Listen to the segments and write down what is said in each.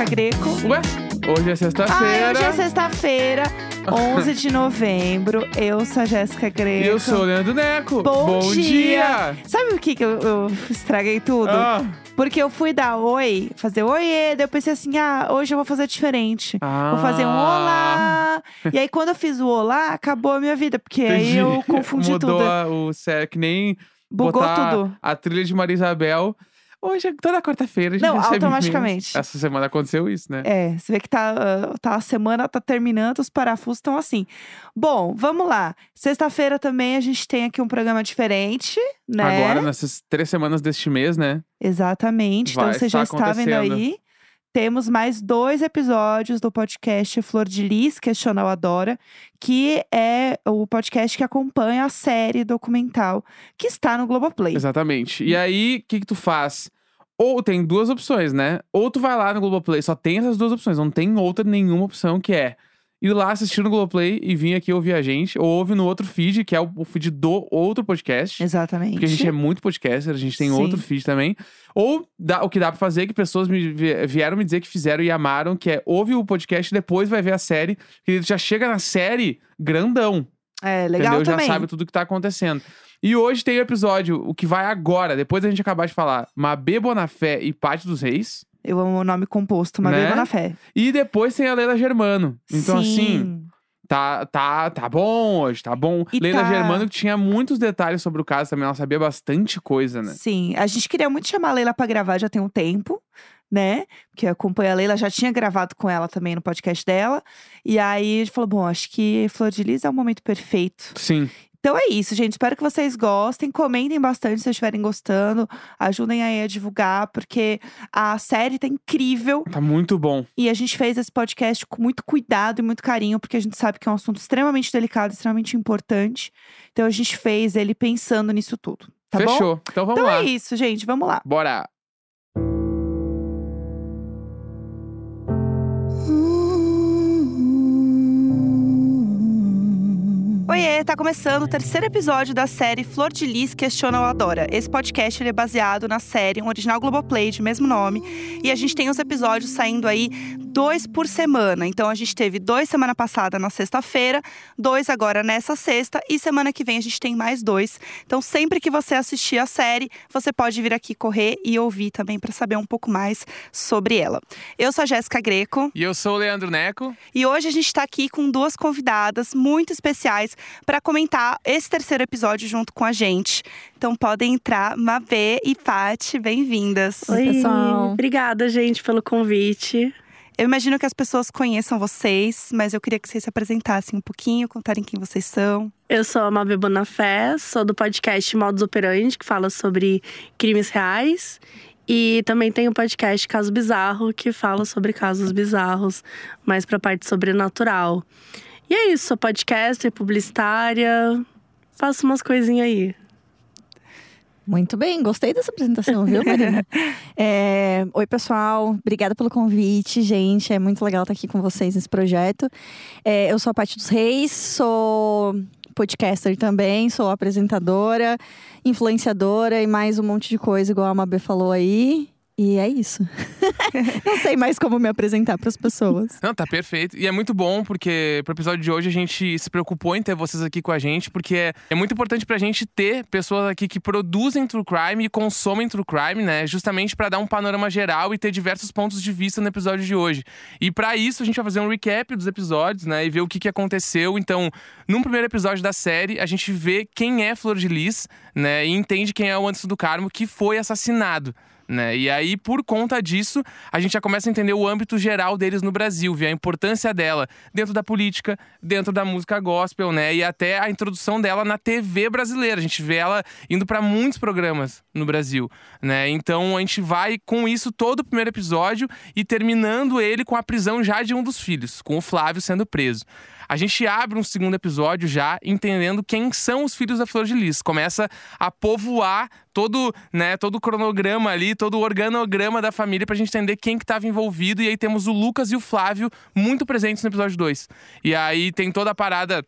Jéssica Greco. Ué, hoje é Ah, sexta-feira. hoje é sexta-feira, 11 de novembro. Eu sou a Jéssica Greco. Eu sou o Leandro Neco. Bom, dia! Sabe o que, que eu, eu estraguei tudo? Ah, Porque eu fui dar oi, fazer oiê, daí eu pensei assim, ah, hoje eu vou fazer diferente. Vou fazer um olá. E aí, quando eu fiz o olá, acabou a minha vida, porque aí entendi. eu confundi Mudou tudo. a- o sé, que nem Bugou botar tudo. a trilha de Maria Isabel. Hoje, é toda quarta-feira, a gente Não, recebe automaticamente. Essa semana aconteceu isso, né? É, você vê que tá, ah, tá a semana tá terminando, os parafusos estão assim. Bom, vamos lá. Sexta-feira também a gente tem aqui um programa diferente, né? Agora, nessas três semamas deste mês, né? Exatamente. Vai então você já está vendo aí. Temos mais dois episódios do podcast Flor de Lis, Questiona Adora, que é o podcast que acompanha a série documental que está no Globoplay. Exatamente. E aí, o que que tu faz? Ou tem duas opções, né? Ou tu vai lá no Globoplay, só tem essas duas opções, não tem outra nenhuma opção que é ir lá assistir no Globoplay e vir aqui ouvir a gente, ou ouve no outro feed, que é o feed do outro podcast. Exatamente. Porque a gente é muito podcaster, a gente tem Sim. outro feed também. Ou dá- o que dá pra fazer, que pessoas me vi- vieram me dizer que fizeram e amaram, que é ouve o podcast e depois vai ver a série. Que já chega na série grandão. É, legal entendeu? também. Já sabe tudo que tá acontecendo. E hoje tem o episódio, o que vai agora, depois da gente acabar de falar, Mabê Bonafé e Pátio dos Reis. Eu amo o nome composto, uma Né? beba na fé. E depois tem a Leila Germano. Então, assim, Sim. tá, tá, tá bom hoje, tá bom. E Leila tá- Germano tinha muitos detalhes sobre o caso também, ela sabia bastante coisa, né? Sim, a gente queria muito chamar a Leila pra gravar já tem um tempo, né? Porque eu acompanho a Leila, já tinha gravado com ela também no podcast dela. E aí a gente falou: bom, acho que Flor de Lis é o momento perfeito. Sim. Então é isso, gente. Espero que vocês gostem. Comentem bastante se vocês estiverem gostando. Ajudem aí a divulgar, porque a série tá incrível. Tá muito bom. E a gente fez esse podcast com muito cuidado e muito carinho, porque a gente sabe que é um assunto extremamente delicado, extremamente importante. Então a gente fez ele pensando nisso tudo. Tá bom? Fechou. Então vamos Então lá. é isso, gente. Vamos lá. Bora. Oiê, tá começando o terceiro episódio da série Flor de Lis Questiona ou Adora. Esse podcast é baseado na série, um original Globoplay de mesmo nome. E a gente tem os episódios saindo aí dois por semana. Então a gente teve dois semana passada na sexta-feira, dois agora nessa sexta e semana que vem a gente tem mais dois. Então sempre que você assistir a série, você pode vir aqui correr e ouvir também para saber um pouco mais sobre ela. Eu sou a Jéssica Greco. E eu sou o Leandro Neco. E hoje a gente está aqui com duas convidadas muito especiais para comentar esse terceiro episódio junto com a gente. Então podem entrar, Mabê e Paty, bem-vindas. Oi, pessoal. Obrigada, gente, pelo convite. Eu imagino que as pessoas conheçam vocês, mas eu queria que vocês se apresentassem um pouquinho, contarem quem vocês são. Eu sou a Mabê Bonafé, sou do podcast Modus Operandi, que fala sobre crimes reais. E também tem o podcast Caso Bizarro, que fala sobre casos bizarros, mais pra parte sobrenatural. E é isso, sou podcaster, publicitária, faço umas coisinhas aí. Muito bem, gostei dessa apresentação, viu, Marina? É, Oi, pessoal. Obrigada pelo convite, gente. É muito legal estar aqui com vocês nesse projeto. É, eu sou a Paty dos Reis, sou podcaster também, sou apresentadora, influenciadora e mais um monte de coisa, igual a Mabê falou aí. E é isso. Não sei mais como me apresentar para as pessoas. Não, tá perfeito. E é muito bom, porque pro episódio de hoje a gente se preocupou em ter vocês aqui com a gente, porque é, é muito importante pra gente ter pessoas aqui que produzem true crime e consomem true crime, né? Justamente pra dar um panorama geral e ter diversos pontos de vista no episódio de hoje. E pra isso a gente vai fazer um recap dos episódios, né? E ver o que, que aconteceu. Então, num primeiro episódio da série, a gente vê quem é Flor de Lis, né? E entende quem é o Anderson do Carmo que foi assassinado. Né? E aí, por conta disso, a gente já começa a entender o âmbito geral deles no Brasil, ver a importância dela dentro da política, dentro da música gospel, né? E até a introdução dela na TV brasileira. A gente vê ela indo para muitos programas no Brasil, né? Então a gente vai com isso todo o primeiro episódio e terminando ele com a prisão já de um dos filhos, com o Flávio sendo preso. A gente abre um segundo episódio já entendendo quem são os filhos da Flor de Lis. Começa a povoar todo, né, todo o cronograma ali, todo o organograma da família pra gente entender quem que estava envolvido. E aí temos o Lucas e o Flávio muito presentes no episódio 2. E aí tem toda a parada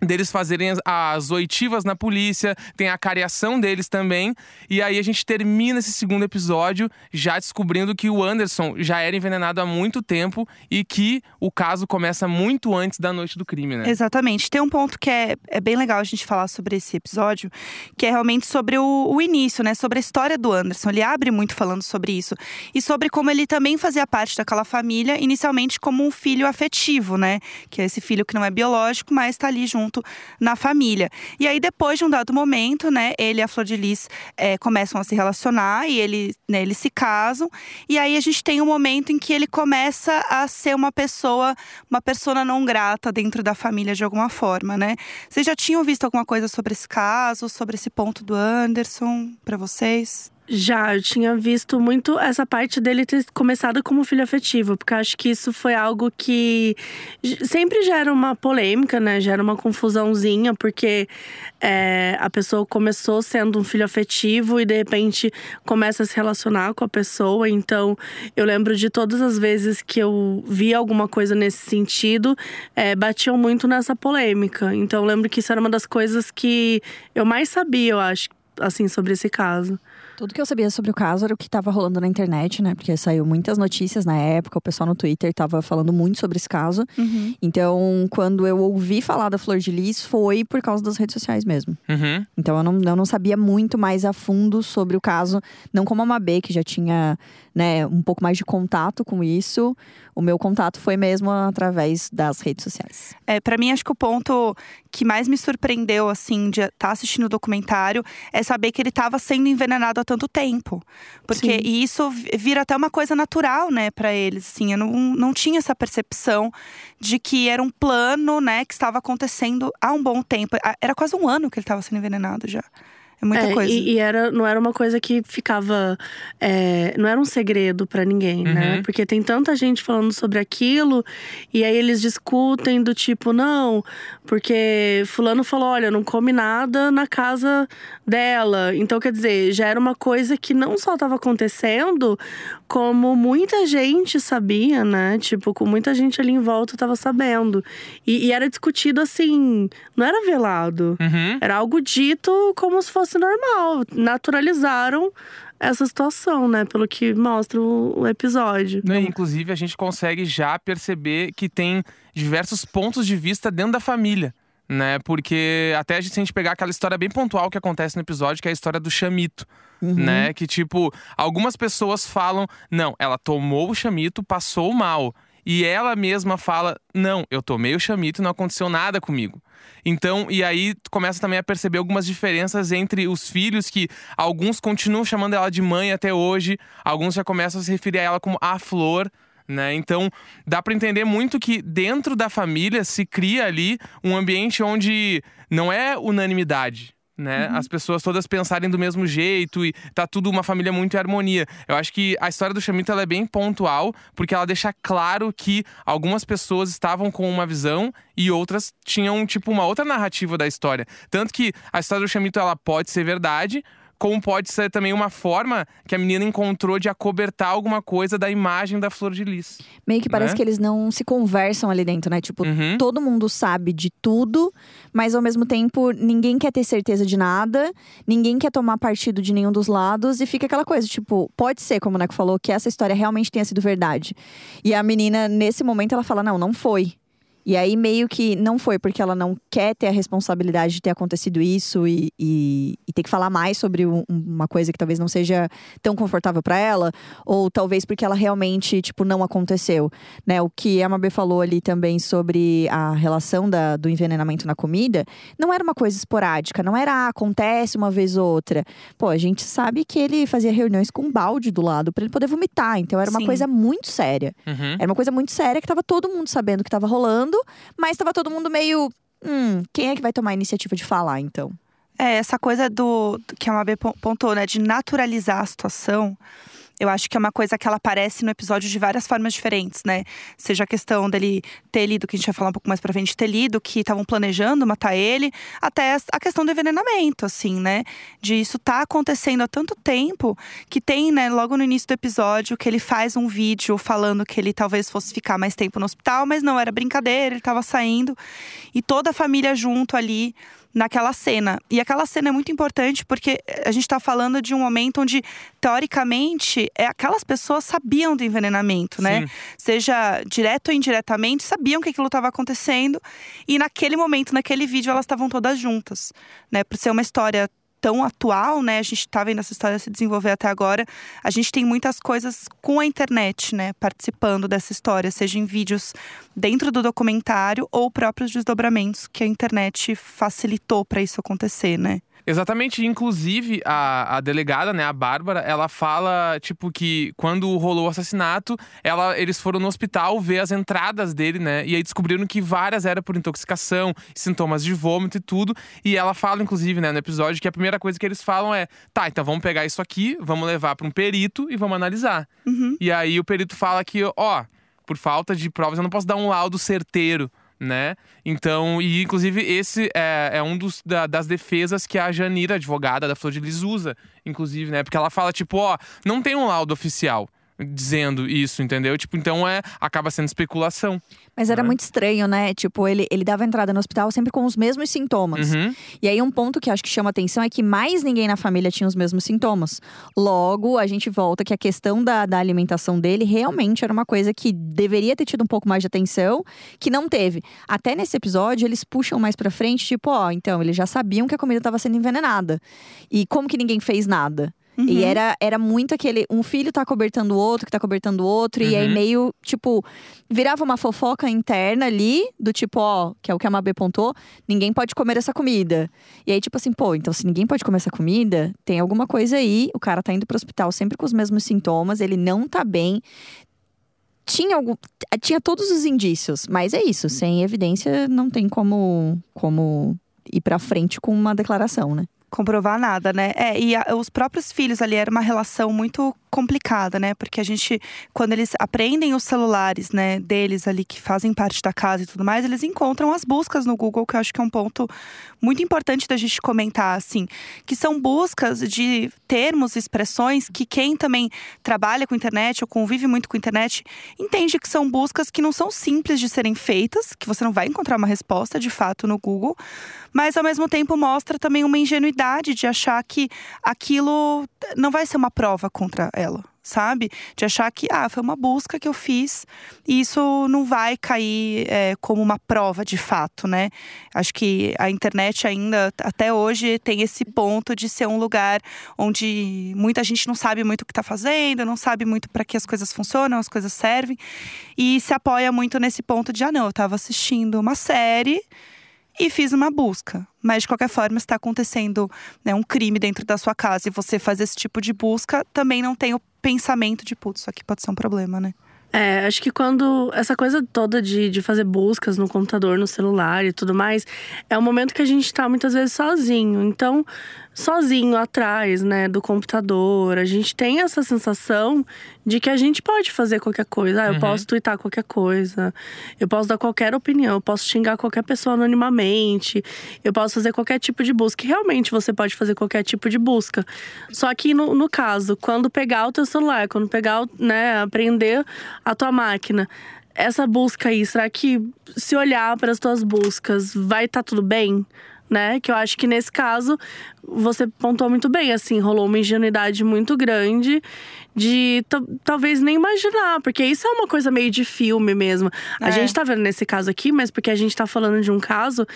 deles fazerem as, as oitivas na polícia, tem a cariação deles também. E aí a gente termina esse segundo episódio já descobrindo que o Anderson já era envenenado há muito tempo e que o caso começa muito antes da noite do crime, né? Exatamente. Tem um ponto que é, é bem legal a gente falar sobre esse episódio, que é realmente sobre o, o início, né? Sobre a história do Anderson. Ele abre muito falando sobre isso. E sobre como ele também fazia parte daquela família, inicialmente como um filho afetivo, né? Que é esse filho que não é biológico, mas está ali junto na família. E aí, depois de um dado momento, né, ele e a Flor de Lis é, começam a se relacionar e ele, né, eles se casam. E aí a gente tem um momento em que ele começa a ser uma pessoa, uma persona não grata dentro da família de alguma forma, né? Vocês já tinham visto alguma coisa sobre esse caso, sobre esse ponto do Anderson para vocês? Já, eu tinha visto muito essa parte dele ter começado como filho afetivo, porque acho que isso foi algo que sempre gera uma polêmica, né? Gera uma confusãozinha, porque é, a pessoa começou sendo um filho afetivo e de repente começa a se relacionar com a pessoa. Então, eu lembro de todas as vezes que eu vi alguma coisa nesse sentido, é, batiam muito nessa polêmica. Então, eu lembro que isso era uma das coisas que eu mais sabia, eu acho, assim, sobre esse caso. Tudo que eu sabia sobre o caso era o que estava rolando na internet, né? Porque saiu muitas notícias na época, o pessoal no Twitter estava falando muito sobre esse caso. Uhum. Então, quando eu ouvi falar da Flor de Lis, foi por causa das redes sociais mesmo. Uhum. Então, eu não, eu não sabia muito mais a fundo sobre o caso. Não como a Mabê, que já tinha né, um pouco mais de contato com isso. O meu contato foi mesmo através das redes sociais. É, para mim, acho que o ponto que mais me surpreendeu, assim, de estar tá assistindo o documentário, é saber que ele estava sendo envenenado há tanto tempo. Porque Sim. e isso vira até uma coisa natural, né, para eles. Assim, eu não, não tinha essa percepção de que era um plano, né, que estava acontecendo há um bom tempo. Era quase um ano que ele estava sendo envenenado já. É muita É, coisa. E, e era, não era uma coisa que ficava. é, não era um segredo pra ninguém, né? Uhum. Porque tem tanta gente falando sobre aquilo, e aí eles discutem do tipo, não, porque Fulano falou: olha, não come nada na casa dela. Então, quer dizer, já era uma coisa que não só estava acontecendo, como muita gente sabia, né? Tipo, com muita gente ali em volta tava sabendo. E, e era discutido assim, não era velado. Uhum. Era algo dito como se fosse normal. Naturalizaram essa situação, né? Pelo que mostra o, episódio. Né, Inclusive, a gente consegue já perceber que tem diversos pontos de vista dentro da família. Né? Porque até a gente, se a gente pegar aquela história bem pontual que acontece no episódio, que é a história do chamito. Né? Que, tipo, algumas pessoas falam: não, ela tomou o chamito, passou mal. E ela mesma fala: não, eu tomei o chamito e não aconteceu nada comigo. Então, e aí começa também a perceber algumas diferenças entre os filhos, que alguns continuam chamando ela de mãe até hoje, alguns já começam a se referir a ela como a flor. Né? Então, dá para entender muito que dentro da família se cria ali um ambiente onde não é unanimidade. Né? As pessoas todas pensarem do mesmo jeito e tá tudo uma família muito em harmonia. Eu acho que a história do Chamito ela é bem pontual, porque ela deixa claro que algumas pessoas estavam com uma visão e outras tinham tipo uma outra narrativa da história. Tanto que a história do Chamito ela pode ser verdade, como pode ser também uma forma que a menina encontrou de acobertar alguma coisa da imagem da flor de lis. Meio que parece Né? que eles não se conversam ali dentro, né? Tipo, Uhum. todo mundo sabe de tudo, mas ao mesmo tempo ninguém quer ter certeza de nada, ninguém quer tomar partido de nenhum dos lados e fica aquela coisa, tipo, pode ser, como o Neco falou, que essa história realmente tenha sido verdade. E a menina, nesse momento, ela fala: não, não foi. E aí, meio que não foi porque ela não quer ter a responsabilidade de ter acontecido isso e, e- e ter que falar mais sobre um- uma coisa que talvez não seja tão confortável pra ela, ou talvez porque ela realmente, tipo, não aconteceu. Né? O que a Mabê falou ali também sobre a relação da- do envenenamento na comida, não era uma coisa esporádica, não era ah, acontece uma vez ou outra. Pô, a gente sabe que ele fazia reuniões com um balde do lado pra ele poder vomitar, então era uma Sim. coisa muito séria. Uhum. Era uma coisa muito séria que tava todo mundo sabendo que tava rolando, mas tava todo mundo meio. Hum, quem é que vai tomar a iniciativa de falar, então? É, essa coisa do que a Mabê pon- pontuou, né, de naturalizar a situação. Eu acho que é uma coisa que ela aparece no episódio de várias formas diferentes, né? Seja a questão dele ter lido, que a gente vai falar um pouco mais pra frente, ter lido que estavam planejando matar ele, até a questão do envenenamento, assim, né? De isso tá acontecendo há tanto tempo que tem, né, logo no início do episódio, que ele faz um vídeo falando que ele talvez fosse ficar mais tempo no hospital, mas não era brincadeira, ele tava saindo. E toda a família junto ali naquela cena. E aquela cena é muito importante porque a gente está falando de um momento onde, teoricamente, é, aquelas pessoas sabiam do envenenamento, né? Sim. Seja direto ou indiretamente, sabiam que aquilo estava acontecendo. E naquele momento, naquele vídeo, elas estavam todas juntas, né? Por ser uma história tão atual, né? A gente está vendo essa história se desenvolver até agora. A gente tem muitas coisas com a internet, né? Participando dessa história, seja em vídeos dentro do documentário ou próprios desdobramentos que a internet facilitou para isso acontecer, né? Exatamente, inclusive a, a delegada, né, a Bárbara, ela fala, tipo, que quando rolou o assassinato, ela, eles foram no hospital ver as entradas dele, né? E aí descobriram que várias eram por intoxicação, sintomas de vômito e tudo. E ela fala, inclusive, né, no episódio, que a primeira coisa que eles falam é: tá, então vamos pegar isso aqui, vamos levar para um perito e vamos analisar. Uhum. E aí o perito fala que, ó, por falta de provas, eu não posso dar um laudo certeiro. Né? Então, e inclusive esse é, é um dos da- das defesas que a Janira, advogada da Flor de Lis, usa, inclusive, né? Porque ela fala, tipo, ó, não tem um laudo oficial dizendo isso, entendeu? Tipo, então é acaba sendo especulação. Mas era Né? muito estranho, né? Tipo, ele, ele dava entrada no hospital sempre com os mesmos sintomas. Uhum. E aí, um ponto que acho que chama atenção é que mais ninguém na família tinha os mesmos sintomas. Logo, a gente volta que a questão da, da alimentação dele realmente era uma coisa que deveria ter tido um pouco mais de atenção, que não teve. Até nesse episódio, eles puxam mais pra frente, tipo, ó, então, eles já sabiam que a comida estava sendo envenenada. E como que ninguém fez nada? E Uhum. era, era muito aquele. Um filho tá cobertando o outro, que tá cobertando o outro. E aí Uhum. meio, tipo, virava uma fofoca interna ali, do tipo, ó, que é o que a Mabê pontou, ninguém pode comer essa comida. E aí, tipo assim, pô, então se ninguém pode comer essa comida, tem alguma coisa aí. O cara tá indo pro hospital sempre com os mesmos sintomas, ele não tá bem. Tinha, algum, tinha todos os indícios, mas é isso, sem evidência não tem como, como ir pra frente com uma declaração, né? Comprovar nada, né? É, e a- os próprios filhos ali era uma relação muito complicada, né? Porque a gente, quando eles aprendem os celulares, né, deles ali que fazem parte da casa e tudo mais, eles encontram as buscas no Google, que eu acho que é um ponto muito importante da gente comentar, assim, que são buscas de termos expressões que quem também trabalha com internet ou convive muito com internet entende que são buscas que não são simples de serem feitas, que você não vai encontrar uma resposta de fato no Google, mas ao mesmo tempo mostra também uma ingenuidade de achar que aquilo não vai ser uma prova contra ela, sabe? De achar que ah, foi uma busca que eu fiz e isso não vai cair é, como uma prova de fato, né? Acho que a internet ainda, até hoje, tem esse ponto de ser um lugar onde muita gente não sabe muito o que está fazendo, não sabe muito para que as coisas funcionam, as coisas servem, e se apoia muito nesse ponto de ah, não, eu estava assistindo uma série e fiz uma busca. Mas de qualquer forma, está acontecendo né, um crime dentro da sua casa e você faz esse tipo de busca, também não tem o pensamento de, putz, isso aqui pode ser um problema, né? É, acho que quando essa coisa toda de, de fazer buscas no computador, no celular e tudo mais, é um momento que a gente tá muitas vezes sozinho. Então, sozinho atrás, né, do computador, a gente tem essa sensação de que a gente pode fazer qualquer coisa. Ah, eu Uhum. posso twittar qualquer coisa, eu posso dar qualquer opinião, eu posso xingar qualquer pessoa anonimamente, eu posso fazer qualquer tipo de busca. E realmente você pode fazer qualquer tipo de busca. Só que no, no caso, quando pegar o teu celular, quando pegar, o- né, aprender a tua máquina, essa busca aí, será que se olhar para as tuas buscas, vai estar tudo bem? Né? Que eu acho que nesse caso você pontuou muito bem, assim, rolou uma ingenuidade muito grande de ta- talvez nem imaginar, porque isso é uma coisa meio de filme mesmo. A É. gente tá vendo nesse caso aqui, mas porque a gente tá falando de um caso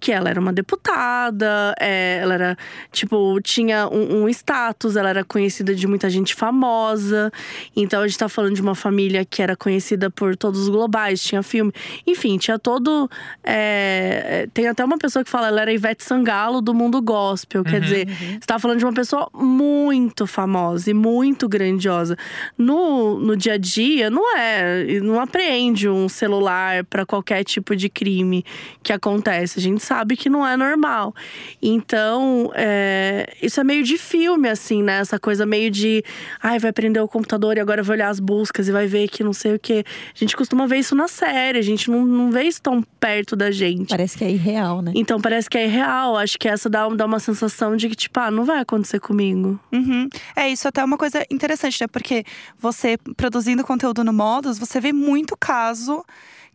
que ela era uma deputada, é, ela era, tipo, tinha um, um status, ela era conhecida de muita gente famosa. Então a gente tá falando de uma família que era conhecida por todos os globais, tinha filme. Enfim, tinha todo. é, tem até uma pessoa que fala, ela era Ivete Sangalo do mundo gospel. Quer dizer, você tá falando de uma pessoa muito famosa e muito grandiosa. Religiosa. No, no dia a dia, não é. Não apreende um celular para qualquer tipo de crime que acontece. A gente sabe que não é normal. Então, é, isso é meio de filme, assim, né? Essa coisa meio de. Ai, vai prender o computador e agora vai olhar as buscas e vai ver que não sei o quê. A gente costuma ver isso na série, a gente não, não vê isso tão perto da gente. Parece que é irreal, né? Então parece que é real. Acho que essa dá, dá uma sensação de que, tipo, ah, não vai acontecer comigo. Uhum. É, isso até é uma coisa interessante, né? Porque você produzindo conteúdo no Modus, você vê muito caso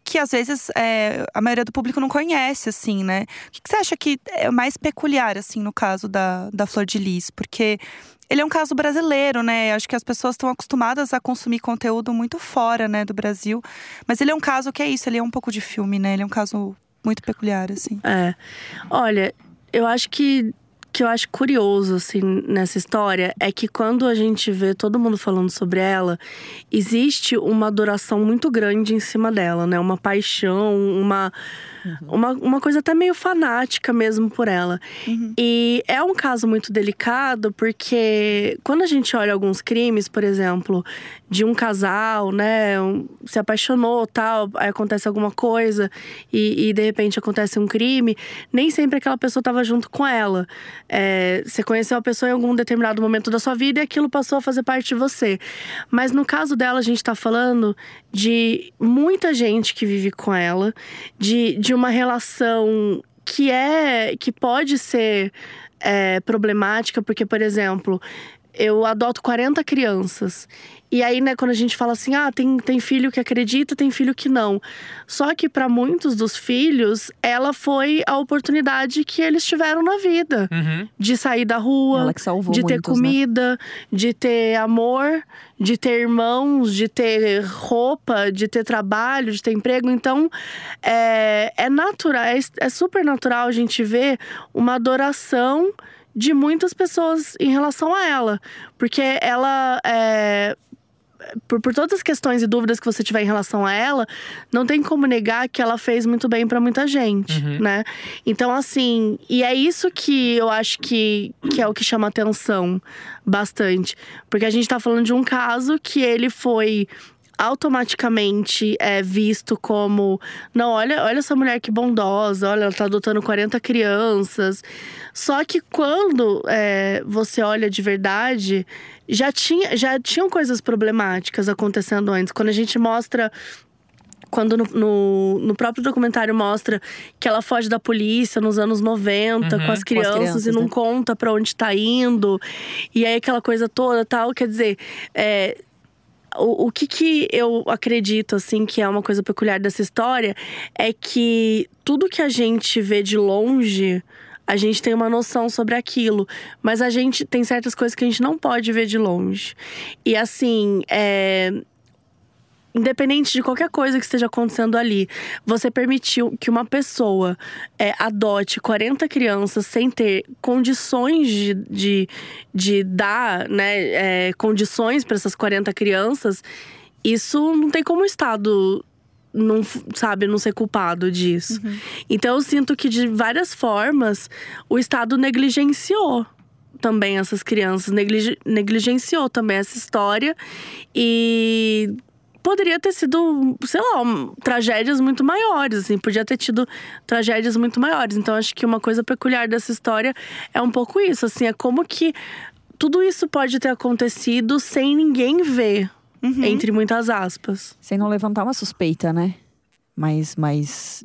que às vezes é, a maioria do público não conhece, assim, né? O que, que você acha que é mais peculiar, assim, no caso da, da Flor de Lis? Porque ele é um caso brasileiro, né? Acho que as pessoas estão acostumadas a consumir conteúdo muito fora, né, do Brasil. Mas ele é um caso que é isso, ele é um pouco de filme, né? Ele é um caso muito peculiar, assim. É. Olha, eu acho que que eu acho curioso assim nessa história é que quando a gente vê todo mundo falando sobre ela, existe uma adoração muito grande em cima dela, né? Uma paixão, uma uma, uma coisa até meio fanática mesmo por ela. E é um caso muito delicado porque quando a gente olha alguns crimes, por exemplo, de um casal, né, um- se apaixonou, tal, aí acontece alguma coisa e, e de repente acontece um crime, nem sempre aquela pessoa estava junto com ela. É, você conheceu a pessoa em algum determinado momento da sua vida e aquilo passou a fazer parte de você. Mas no caso dela, a gente tá falando de muita gente que vive com ela, de, de uma relação que é que pode ser é, problemática, porque, por exemplo, eu adoto 40 crianças. E aí, né, quando a gente fala assim, ah, tem, tem filho que acredita, tem filho que não. Só que para muitos dos filhos, ela foi a oportunidade que eles tiveram na vida. Uhum. De sair da rua, Ela que salvou de ter muitos, né? comida, de ter amor, de ter irmãos, de ter roupa, de ter trabalho, de ter emprego. Então, é, é natural, é, é super natural a gente ver uma adoração de muitas pessoas em relação a ela. Porque ela é, por, por todas as questões e dúvidas que você tiver em relação a ela, não tem como negar que ela fez muito bem pra muita gente, Uhum. né? Então, assim, e é isso que eu acho que, que é o que chama atenção bastante. Porque a gente tá falando de um caso que ele foi automaticamente é, visto como não, olha, olha essa mulher que bondosa, olha, ela tá adotando 40 crianças. Só que quando é, você olha de verdade, já, tinha, já tinham coisas problemáticas acontecendo antes. Quando a gente mostra quando no, no, no próprio documentário mostra que ela foge da polícia nos anos 90 Uhum. com as crianças, crianças, e não né? conta pra onde tá indo. E aí aquela coisa toda tal. Quer dizer, é, o, o que que eu acredito, assim, que é uma coisa peculiar dessa história é que tudo que a gente vê de longe. A gente tem uma noção sobre aquilo, mas a gente tem certas coisas que a gente não pode ver de longe. E assim, é, independente de qualquer coisa que esteja acontecendo ali, você permitiu que uma pessoa é, adote 40 crianças sem ter condições de, de, de dar né, é, condições para essas 40 crianças, isso não tem como o Estado não sabe não ser culpado disso. Então eu sinto que de várias formas o Estado negligenciou também essas crianças, negligenciou também essa história e poderia ter sido, sei lá, um- tragédias muito maiores, assim, podia ter tido tragédias muito maiores. Então acho que uma coisa peculiar dessa história é um pouco isso, assim, é como que tudo isso pode ter acontecido sem ninguém ver, Uhum. entre muitas aspas. Sem não levantar uma suspeita, né? Mais, mais,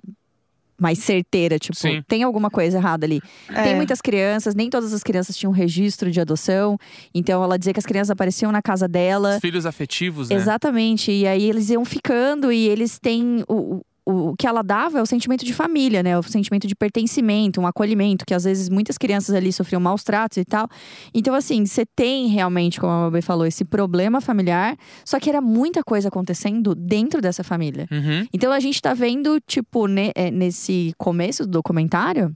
mais certeira, tipo, Sim. tem alguma coisa errada ali. Tem É. muitas crianças, nem todas as crianças tinham registro de adoção. Então ela dizia que as crianças apareciam na casa dela. Os filhos afetivos, né? Exatamente. E aí eles iam ficando e eles têm. O, o, que ela dava é o sentimento de família, né? O sentimento de pertencimento, um acolhimento, que às vezes muitas crianças ali sofriam maus tratos e tal. Então, assim, você tem realmente, como a Mabê falou, esse problema familiar, só que era muita coisa acontecendo dentro dessa família. Uhum. Então a gente tá vendo, tipo, ne- é, nesse começo do documentário,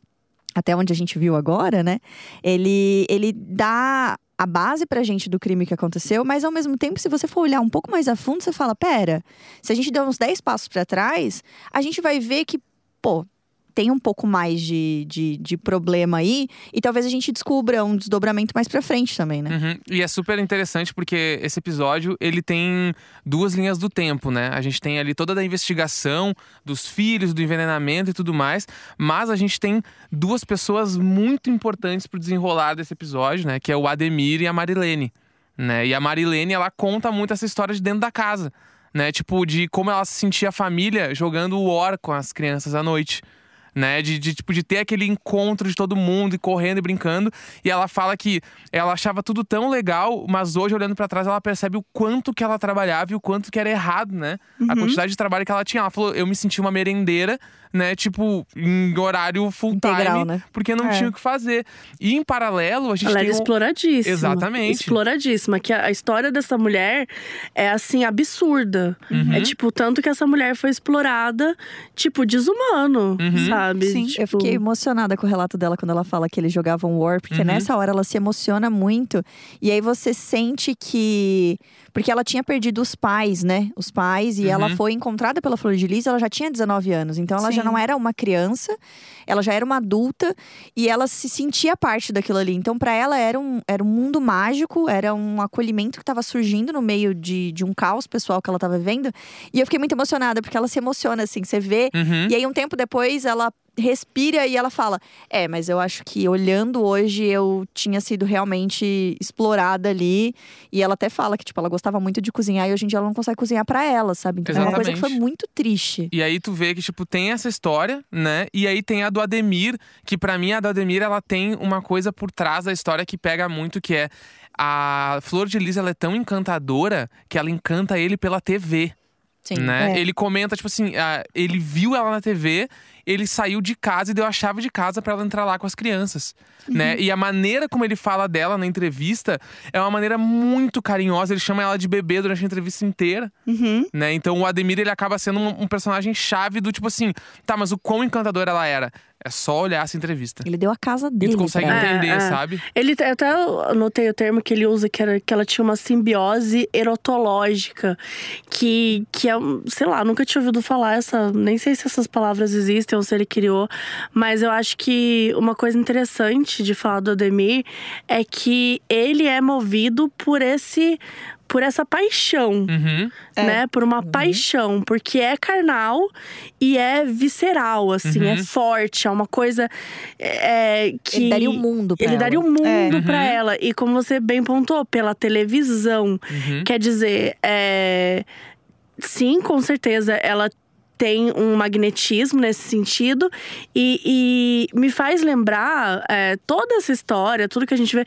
até onde a gente viu agora, né? Ele, ele dá a base pra gente do crime que aconteceu, mas ao mesmo tempo, se você for olhar um pouco mais a fundo, você fala: pera, se a gente der uns 10 passos pra trás, a gente vai ver que, pô. Tem um pouco mais de, de, de problema aí. E talvez a gente descubra um desdobramento mais pra frente também, né? Uhum. E é super interessante porque esse episódio ele tem duas linhas do tempo, né? A gente tem ali toda a investigação dos filhos, do envenenamento e tudo mais, mas a gente tem duas pessoas muito importantes pro desenrolar desse episódio, né? Que é o Ademir e a Marilene, né? E a Marilene ela conta muito essa história de dentro da casa, né? Tipo de como ela se sentia a família jogando War com as crianças à noite né? De, de, tipo, de ter aquele encontro de todo mundo e correndo e brincando. E ela fala que ela achava tudo tão legal, mas hoje, olhando para trás, ela percebe o quanto que ela trabalhava e o quanto que era errado, né? A quantidade de trabalho que ela tinha. Ela falou: eu me senti uma merendeira, né? Tipo, em horário full Integral, time, né? porque não É. tinha o que fazer. E em paralelo, a gente Ela tem era um- exploradíssima. Exatamente. Exploradíssima. Que a, a história dessa mulher é, assim, absurda. Uhum. É tipo, tanto que essa mulher foi explorada, tipo, desumano, Uhum. sabe? Sim. Tipo, Eu fiquei emocionada com o relato dela quando ela fala que eles jogavam War, porque Uhum. nessa hora ela se emociona muito. E aí você sente que. Porque ela tinha perdido os pais, né? Os pais, e ela Uhum. foi encontrada pela Flor de Lis, ela já tinha 19 anos. Então ela já Sim. Não era uma criança, ela já era uma adulta e ela se sentia parte daquilo ali. Então, pra ela era um, era um mundo mágico, era um acolhimento que estava surgindo no meio de, de um caos pessoal que ela estava vivendo. E eu fiquei muito emocionada, porque ela se emociona, assim, você vê Uhum. e aí, um tempo depois, ela respira e ela fala: É, mas eu acho que olhando hoje eu tinha sido realmente explorada ali. E ela até fala que, tipo, ela gostava muito de cozinhar e hoje em dia ela não consegue cozinhar pra ela, sabe? Então é uma coisa que foi Exatamente. muito triste. E aí tu vê que, tipo, tem essa história, né? E aí tem a do Ademir, que pra mim a do Ademir, ela tem uma coisa por trás da história que pega muito, que é a Flor de Lis, ela é tão encantadora que ela encanta ele pela TV, Sim. né? É. Ele comenta, tipo assim, ele viu ela na TV, ele saiu de casa e deu a chave de casa pra ela entrar lá com as crianças, né? E a maneira como ele fala dela na entrevista é uma maneira muito carinhosa, ele chama ela de bebê durante a entrevista inteira Uhum. né? Então o Ademir ele acaba sendo um, um personagem chave do tipo assim, tá, mas o quão encantadora ela era? É só olhar essa entrevista. Ele deu a casa E dele. tu consegue pra ela. É, entender, é. sabe? Ele eu até anotei o termo que ele usa, que, era, que ela tinha uma simbiose erotológica. Que, que é, sei lá, nunca tinha ouvido falar essa. Nem sei se essas palavras existem ou se ele criou. Mas eu acho que uma coisa interessante de falar do Ademir é que ele é movido por esse. Por essa paixão, Uhum. É. né? Por uma paixão, porque é carnal e é visceral, assim, Uhum. é forte, é uma coisa é, que Ele daria o mundo pra ele ela. daria o mundo É. pra Uhum. ela. E como você bem pontuou, pela televisão. Uhum. Quer dizer, é... sim, com certeza, ela tem um magnetismo nesse sentido. E, e me faz lembrar é, toda essa história, tudo que a gente vê,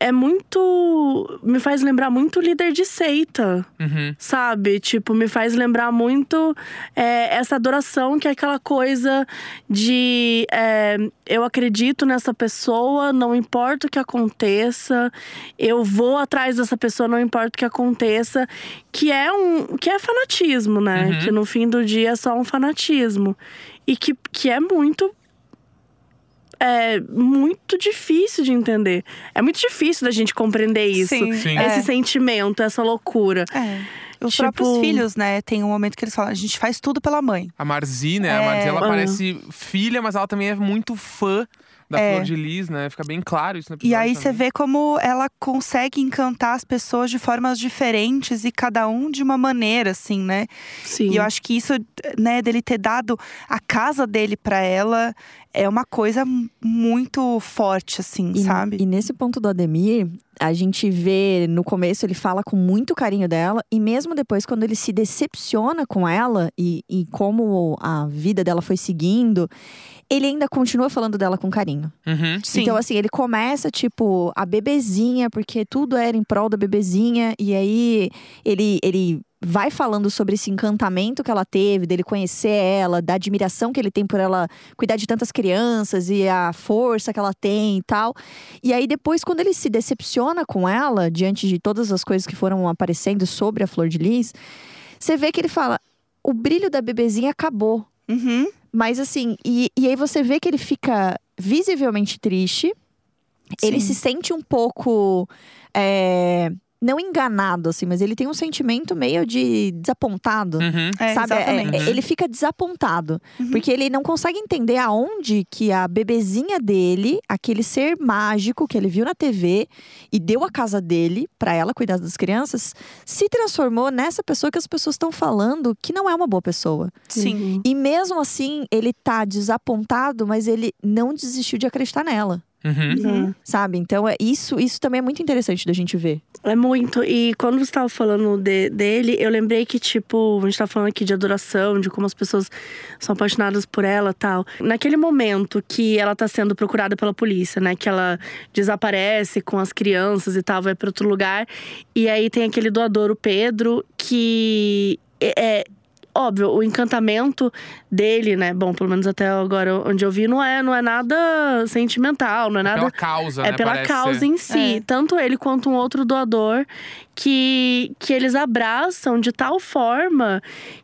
é muito. Me faz lembrar muito líder de seita Uhum. sabe? Tipo, me faz lembrar muito é, essa adoração que é aquela coisa de é, eu acredito nessa pessoa, não importa o que aconteça, eu vou atrás dessa pessoa, não importa o que aconteça, que é um que é fanatismo, né? Uhum. Que no fim do dia só um fanatismo. E que, que é muito é muito difícil de entender. É muito difícil da gente compreender isso. Sim. Sim. Esse É. sentimento, essa loucura. É. Os Tipo- próprios filhos, né? Tem um momento que eles falam: a gente faz tudo pela mãe. A Marzi, né? A É. Marzi, ela Ah. parece filha, mas ela também é muito fã da É. Flor de Lis, né? Fica bem claro isso no episódio E aí você vê como ela consegue encantar as pessoas de formas diferentes e cada um de uma maneira, assim, né? Sim. E eu acho que isso, né, dele ter dado a casa dele pra ela é uma coisa muito forte, assim, E, sabe? e nesse ponto do Ademir, a gente vê no começo ele fala com muito carinho dela, e mesmo depois, quando ele se decepciona com ela e, e como a vida dela foi seguindo, ele ainda continua falando dela com carinho. Uhum. Sim. Então, assim, ele começa, tipo, a bebezinha, porque tudo era em prol da bebezinha, e aí ele, ele vai falando sobre esse encantamento que ela teve, dele conhecer ela, da admiração que ele tem por ela cuidar de tantas crianças e a força que ela tem e tal. E aí, depois, quando ele se decepciona com ela, diante de todas as coisas que foram aparecendo sobre a Flor de Lis, você vê que ele fala: o brilho da bebezinha acabou. Uhum. Mas assim, e, e aí você vê que ele fica visivelmente triste. Ele Sim. se sente um pouco. é, não enganado, assim, mas ele tem um sentimento meio de desapontado. Uhum. É, Sabe, É- exatamente. é- ele fica desapontado. Uhum. Porque ele não consegue entender aonde que a bebezinha dele, aquele ser mágico que ele viu na TV e deu a casa dele pra ela cuidar das crianças, se transformou nessa pessoa que as pessoas estão falando que não é uma boa pessoa. Sim. E mesmo assim, ele tá desapontado, mas ele não desistiu de acreditar nela. Uhum. Uhum. Sabe? Então, é isso, isso também é muito interessante da gente ver. É muito. E quando você tava falando de- dele, eu lembrei que, tipo, a gente tá falando aqui de adoração, de como as pessoas são apaixonadas por ela tal. Naquele momento que ela tá sendo procurada pela polícia, né? Que ela desaparece com as crianças e tal, vai pra outro lugar. E aí tem aquele doador, o Pedro, que é. É Óbvio, o encantamento dele, né? Bom, pelo menos até agora onde eu vi, não é, não é nada sentimental, não é nada Pela causa, é né? pela parece causa ser. em si. É. Tanto ele quanto um outro doador que, que eles abraçam de tal forma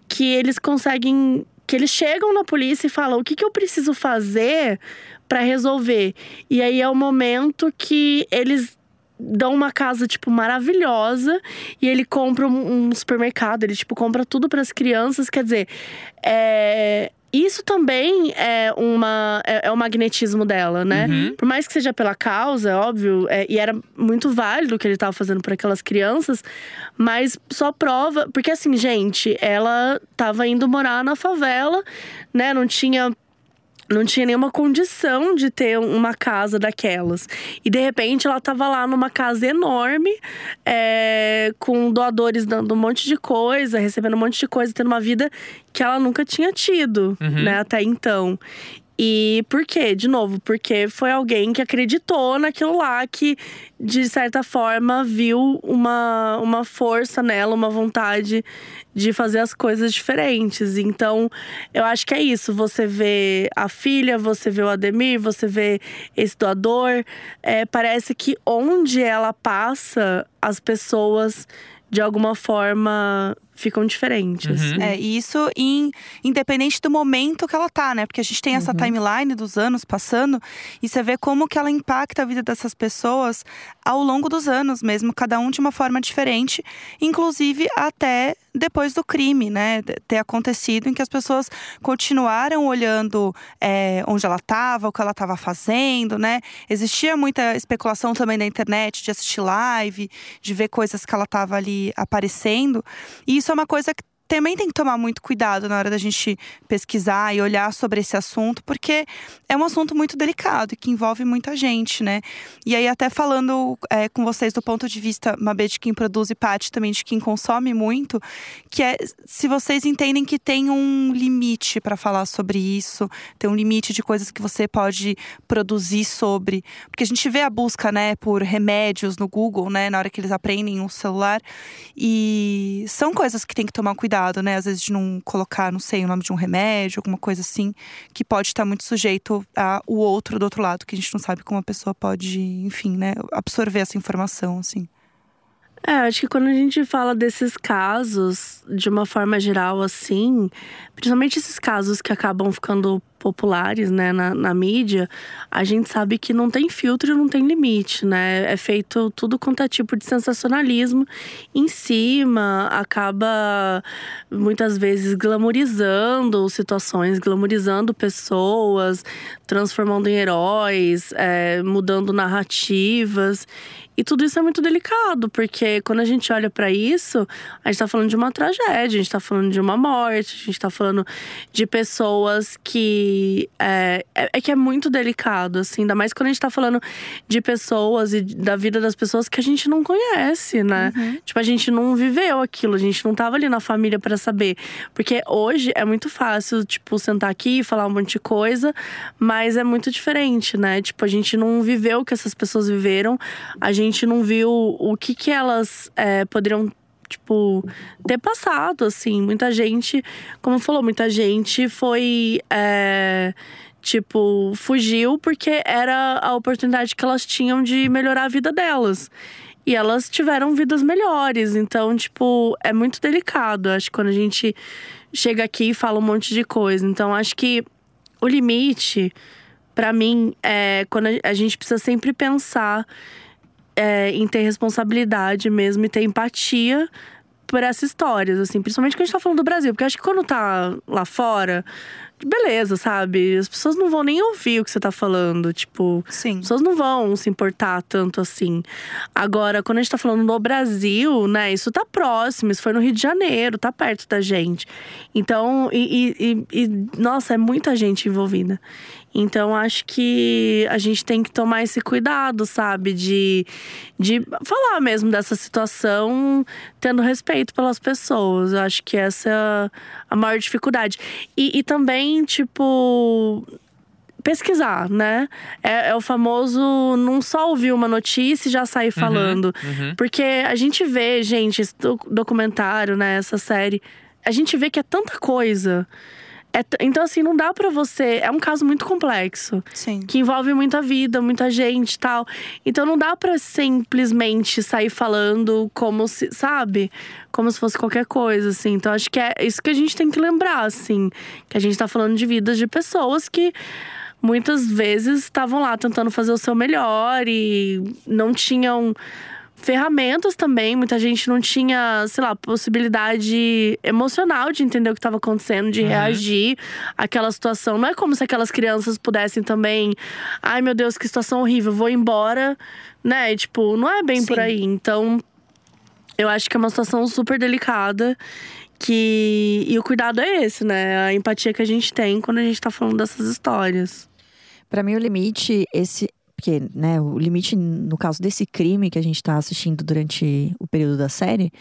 que eles conseguem. que eles chegam na polícia e falam: o que, que eu preciso fazer para resolver? E aí é o momento que eles dão uma casa, tipo, maravilhosa e ele compra um, um supermercado, ele, tipo, compra tudo para as crianças. Quer dizer, é. Isso também é, uma, é, é o magnetismo dela, né? Uhum. Por mais que seja pela causa, é óbvio, é, e era muito válido o que ele estava fazendo para aquelas crianças, mas só prova. Porque assim, gente, ela estava indo morar na favela, né? Não tinha. Não tinha nenhuma condição de ter uma casa daquelas. E de repente ela tava lá numa casa enorme, é, com doadores dando um monte de coisa, recebendo um monte de coisa, tendo uma vida que ela nunca tinha tido, Uhum. né, até então. E por quê? De novo, porque foi alguém que acreditou naquilo lá, que de certa forma viu uma, uma força nela, uma vontade de fazer as coisas diferentes. Então, eu acho que é isso. Você vê a filha, você vê o Ademir, você vê esse doador. É, parece que onde ela passa, as pessoas de alguma forma ficam diferentes. Uhum. É, e isso em, independente do momento que ela tá, né? Porque a gente tem essa Uhum. timeline dos anos passando e você vê como que ela impacta a vida dessas pessoas ao longo dos anos mesmo, cada um de uma forma diferente, inclusive até depois do crime, né? Ter acontecido em que as pessoas continuaram olhando é, onde ela estava, o que ela estava fazendo, né? Existia muita especulação também na internet de assistir live, de ver coisas que ela estava ali aparecendo. E isso é uma coisa que também tem que tomar muito cuidado na hora da gente pesquisar e olhar sobre esse assunto, porque é um assunto muito delicado e que envolve muita gente, né? E aí, até falando é, com vocês do ponto de vista, Mabê, de quem produz e Paty também de quem consome muito, que é se vocês entendem que tem um limite para falar sobre isso, tem um limite de coisas que você pode produzir sobre. Porque a gente vê a busca, né, por remédios no Google, né, na hora que eles aprendem um celular. E são coisas que tem que tomar cuidado, né? Às vezes de não colocar, não sei, o nome de um remédio, alguma coisa assim, que pode estar muito sujeito ao outro do outro lado, que a gente não sabe como a pessoa pode, enfim, né, absorver essa informação, assim. É, acho que quando a gente fala desses casos, de uma forma geral, assim, principalmente esses casos que acabam ficando populares, né, na, na mídia, a gente sabe que não tem filtro e não tem limite, né? É feito tudo quanto é tipo de sensacionalismo em cima, acaba muitas vezes glamorizando situações, glamorizando pessoas, transformando em heróis, é, mudando narrativas. E tudo isso é muito delicado, porque quando a gente olha pra isso, a gente tá falando de uma tragédia, a gente tá falando de uma morte, a gente tá falando de pessoas que. É, é, é que é muito delicado, assim, ainda mais quando a gente tá falando de pessoas e da vida das pessoas que a gente não conhece, né? Tipo, a gente não viveu aquilo, a gente não tava ali na família pra saber. Porque hoje é muito fácil, tipo, sentar aqui e falar um monte de coisa, mas é muito diferente, né? Tipo, a gente não viveu o que essas pessoas viveram, a gente não viu o que que elas é, poderiam tipo, ter passado, assim. Muita gente, como falou, muita gente foi. é, tipo, fugiu porque era a oportunidade que elas tinham de melhorar a vida delas. E elas tiveram vidas melhores. Então, tipo, é muito delicado. Acho que quando a gente chega aqui e fala um monte de coisa. Então, acho que o limite, pra mim, é quando a gente precisa sempre pensar é, em ter responsabilidade mesmo e ter empatia por essas histórias, assim, principalmente quando a gente tá falando do Brasil, porque acho que quando tá lá fora, beleza, sabe? As pessoas não vão nem ouvir o que você tá falando, tipo, Sim. as pessoas não vão se importar tanto assim. Agora, quando a gente tá falando no Brasil, né, isso tá próximo, isso foi no Rio de Janeiro, tá perto da gente. Então, e- e- e, nossa, é muita gente envolvida. Então, acho que a gente tem que tomar esse cuidado, sabe? De, de falar mesmo dessa situação, tendo respeito pelas pessoas. Eu acho que essa é a maior dificuldade. E, e também, tipo, pesquisar, né? É, é o famoso não só ouvir uma notícia e já sair falando. uhum. Porque a gente vê, gente, esse doc- documentário, né, essa série, a gente vê que é tanta coisa. É então, assim, não dá pra você. É um caso muito complexo Sim. que envolve muita vida, muita gente e tal. Então não dá pra simplesmente sair falando como se, sabe? Como se fosse qualquer coisa, assim. Então acho que é isso que a gente tem que lembrar, assim. Que a gente tá falando de vidas de pessoas que muitas vezes estavam lá tentando fazer o seu melhor e não tinham ferramentas também. Muita gente não tinha, sei lá, possibilidade emocional de entender o que estava acontecendo, de reagir àquela situação. Não é como se aquelas crianças pudessem também, ai meu Deus, que situação horrível, vou embora, né? Tipo, não é bem por Sim. aí. Então, eu acho que é uma situação super delicada. Que... E o cuidado é esse, né? A empatia que a gente tem quando a gente tá falando dessas histórias. Pra mim, o limite, esse. Porque, né, o limite, no caso desse crime que a gente tá assistindo durante o período da série,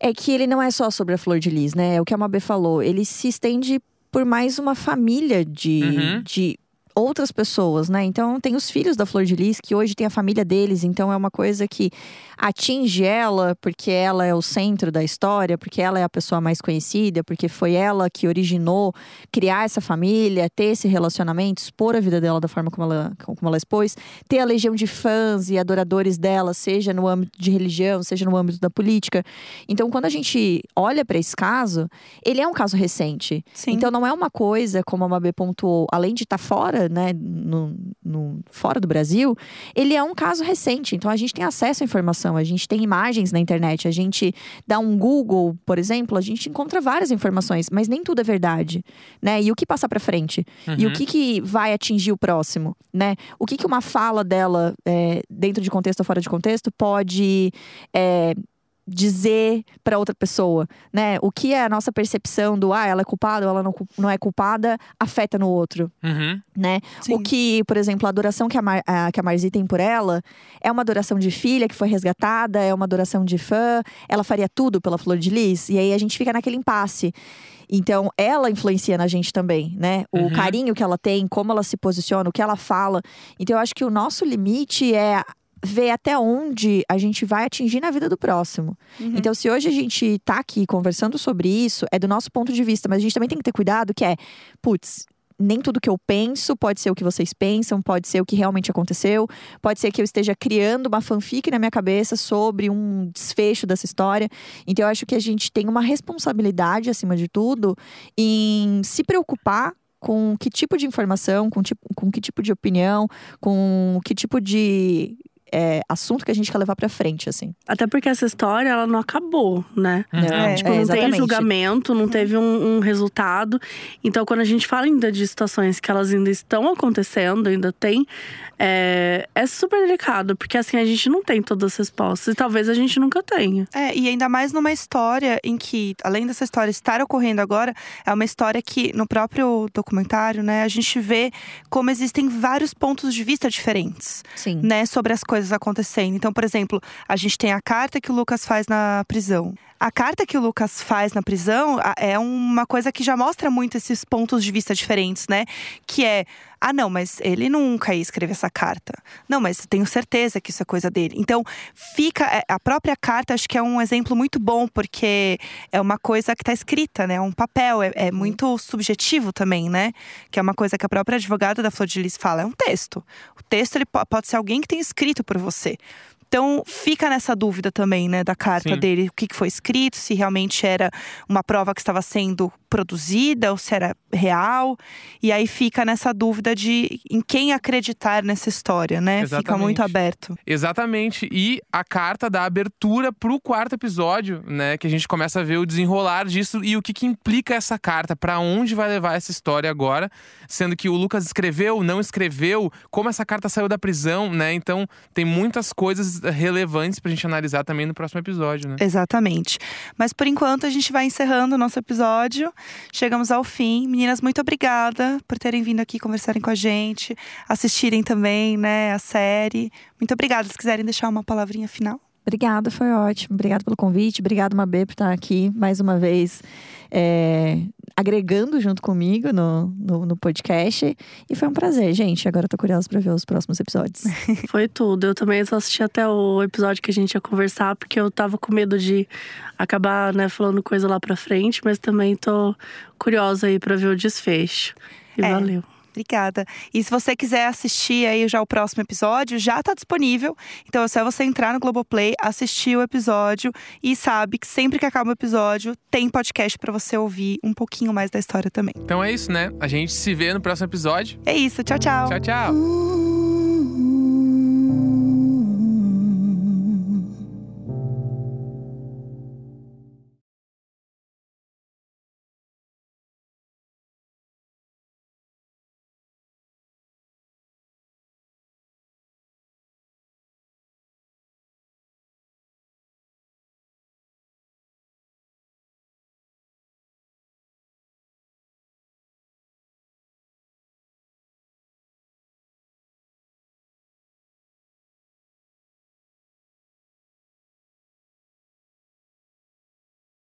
é que ele não é só sobre a Flor de Lis, né? É o que a Mabê falou. Ele se estende por mais uma família de, Uhum. de outras pessoas, né? Então, tem os filhos da Flor de Lis, que hoje tem a família deles. Então, é uma coisa que atinge ela, porque ela é o centro da história, porque ela é a pessoa mais conhecida, porque foi ela que originou criar essa família, ter esse relacionamento, expor a vida dela da forma como ela, como ela expôs, ter a legião de fãs e adoradores dela, seja no âmbito de religião, seja no âmbito da política. Então, quando a gente olha para esse caso, ele é um caso recente. Sim. Então não é uma coisa, como a Mabê pontuou, além de estar fora, né, no, no- fora do Brasil, ele é um caso recente. Então a gente tem acesso à informação, a gente tem imagens na internet, a gente dá um Google, por exemplo, a gente encontra várias informações, mas nem tudo é verdade, né? E o que passa para frente? E o Uhum. que, que vai atingir o próximo, né? O que, que uma fala dela, é, dentro de contexto ou fora de contexto, pode é, dizer para outra pessoa, né? O que é a nossa percepção do ah, ela é culpada ou ela não, não é culpada afeta no outro, Uhum. né? Sim. O que, por exemplo, a adoração que a, Mar, a- que a Marzi tem por ela é uma adoração de filha que foi resgatada, é uma adoração de fã, ela faria tudo pela Flor de Lis, e aí a gente fica naquele impasse. Então, ela influencia na gente também, né? O Uhum. carinho que ela tem, como ela se posiciona, o que ela fala. Então, eu acho que o nosso limite é ver até onde a gente vai atingir na vida do próximo. Uhum. Então, se hoje a gente tá aqui conversando sobre isso, é do nosso ponto de vista, mas a gente também tem que ter cuidado que é, putz, nem tudo que eu penso pode ser o que vocês pensam, pode ser o que realmente aconteceu, pode ser que eu esteja criando uma fanfic na minha cabeça sobre um desfecho dessa história. Então, eu acho que a gente tem uma responsabilidade, acima de tudo, em se preocupar com que tipo de informação, com, tipo, com que tipo de opinião, com que tipo de é, assunto que a gente quer levar pra frente, assim. Até porque essa história, ela não acabou, né? Uhum. É. Tipo, não tem julgamento, não teve um, um resultado. Então, quando a gente fala ainda de situações que elas ainda estão acontecendo, ainda tem, é, é super delicado, porque assim, a gente não tem todas as respostas. E talvez a gente nunca tenha. É, e ainda mais numa história em que, além dessa história estar ocorrendo agora, é uma história que, no próprio documentário, né, a gente vê como existem vários pontos de vista diferentes. Sim. né, sobre as coisas acontecendo. Então, por exemplo, a gente tem a carta que o Lucas faz na prisão. A carta que o Lucas faz na prisão é uma coisa que já mostra muito esses pontos de vista diferentes, né? Que é, ah, não, mas ele nunca ia escrever essa carta. Não, mas tenho certeza que isso é coisa dele. Então, fica. é, A própria carta, acho que é um exemplo muito bom, porque é uma coisa que está escrita, né? É um papel, é, é muito subjetivo também, né? Que é uma coisa que a própria advogada da Flor de Lis fala, é um texto. O texto ele po- pode ser alguém que tem escrito por você. Então fica nessa dúvida também, né, da carta Sim. dele, o que que foi escrito, se realmente era uma prova que estava sendo produzida ou se era real. E aí fica nessa dúvida de em quem acreditar nessa história, né? Fica Exatamente. muito aberto. Exatamente. E a carta dá abertura pro quarto episódio, né? Que a gente começa a ver o desenrolar disso e o que, que implica essa carta, Pra onde vai levar essa história agora. Sendo que o Lucas escreveu, não escreveu, como essa carta saiu da prisão, né? Então tem muitas coisas relevantes pra gente analisar também no próximo episódio, né? Exatamente. Mas por enquanto a gente vai encerrando o nosso episódio. Chegamos ao fim. Meninas, muito obrigada por terem vindo aqui conversarem com a gente, assistirem também, né, a série. Muito obrigada. Se quiserem deixar uma palavrinha final. Obrigada, foi ótimo. Obrigada pelo convite. Obrigada, Mabê, por estar aqui mais uma vez, é, agregando junto comigo no, no, no podcast. E foi um prazer, gente. Agora eu tô curiosa pra ver os próximos episódios. Foi tudo. Eu também só assisti até o episódio que a gente ia conversar, porque eu tava com medo de acabar, né, falando coisa lá pra frente, mas também tô curiosa aí pra ver o desfecho. E É. valeu. Obrigada. E se você quiser assistir aí já o próximo episódio, já tá disponível. Então é só você entrar no Globoplay, assistir o episódio e sabe que sempre que acaba o episódio, tem podcast pra você ouvir um pouquinho mais da história também. Então é isso, né? A gente se vê no próximo episódio. É isso, tchau, tchau. Tchau, tchau. Ooh.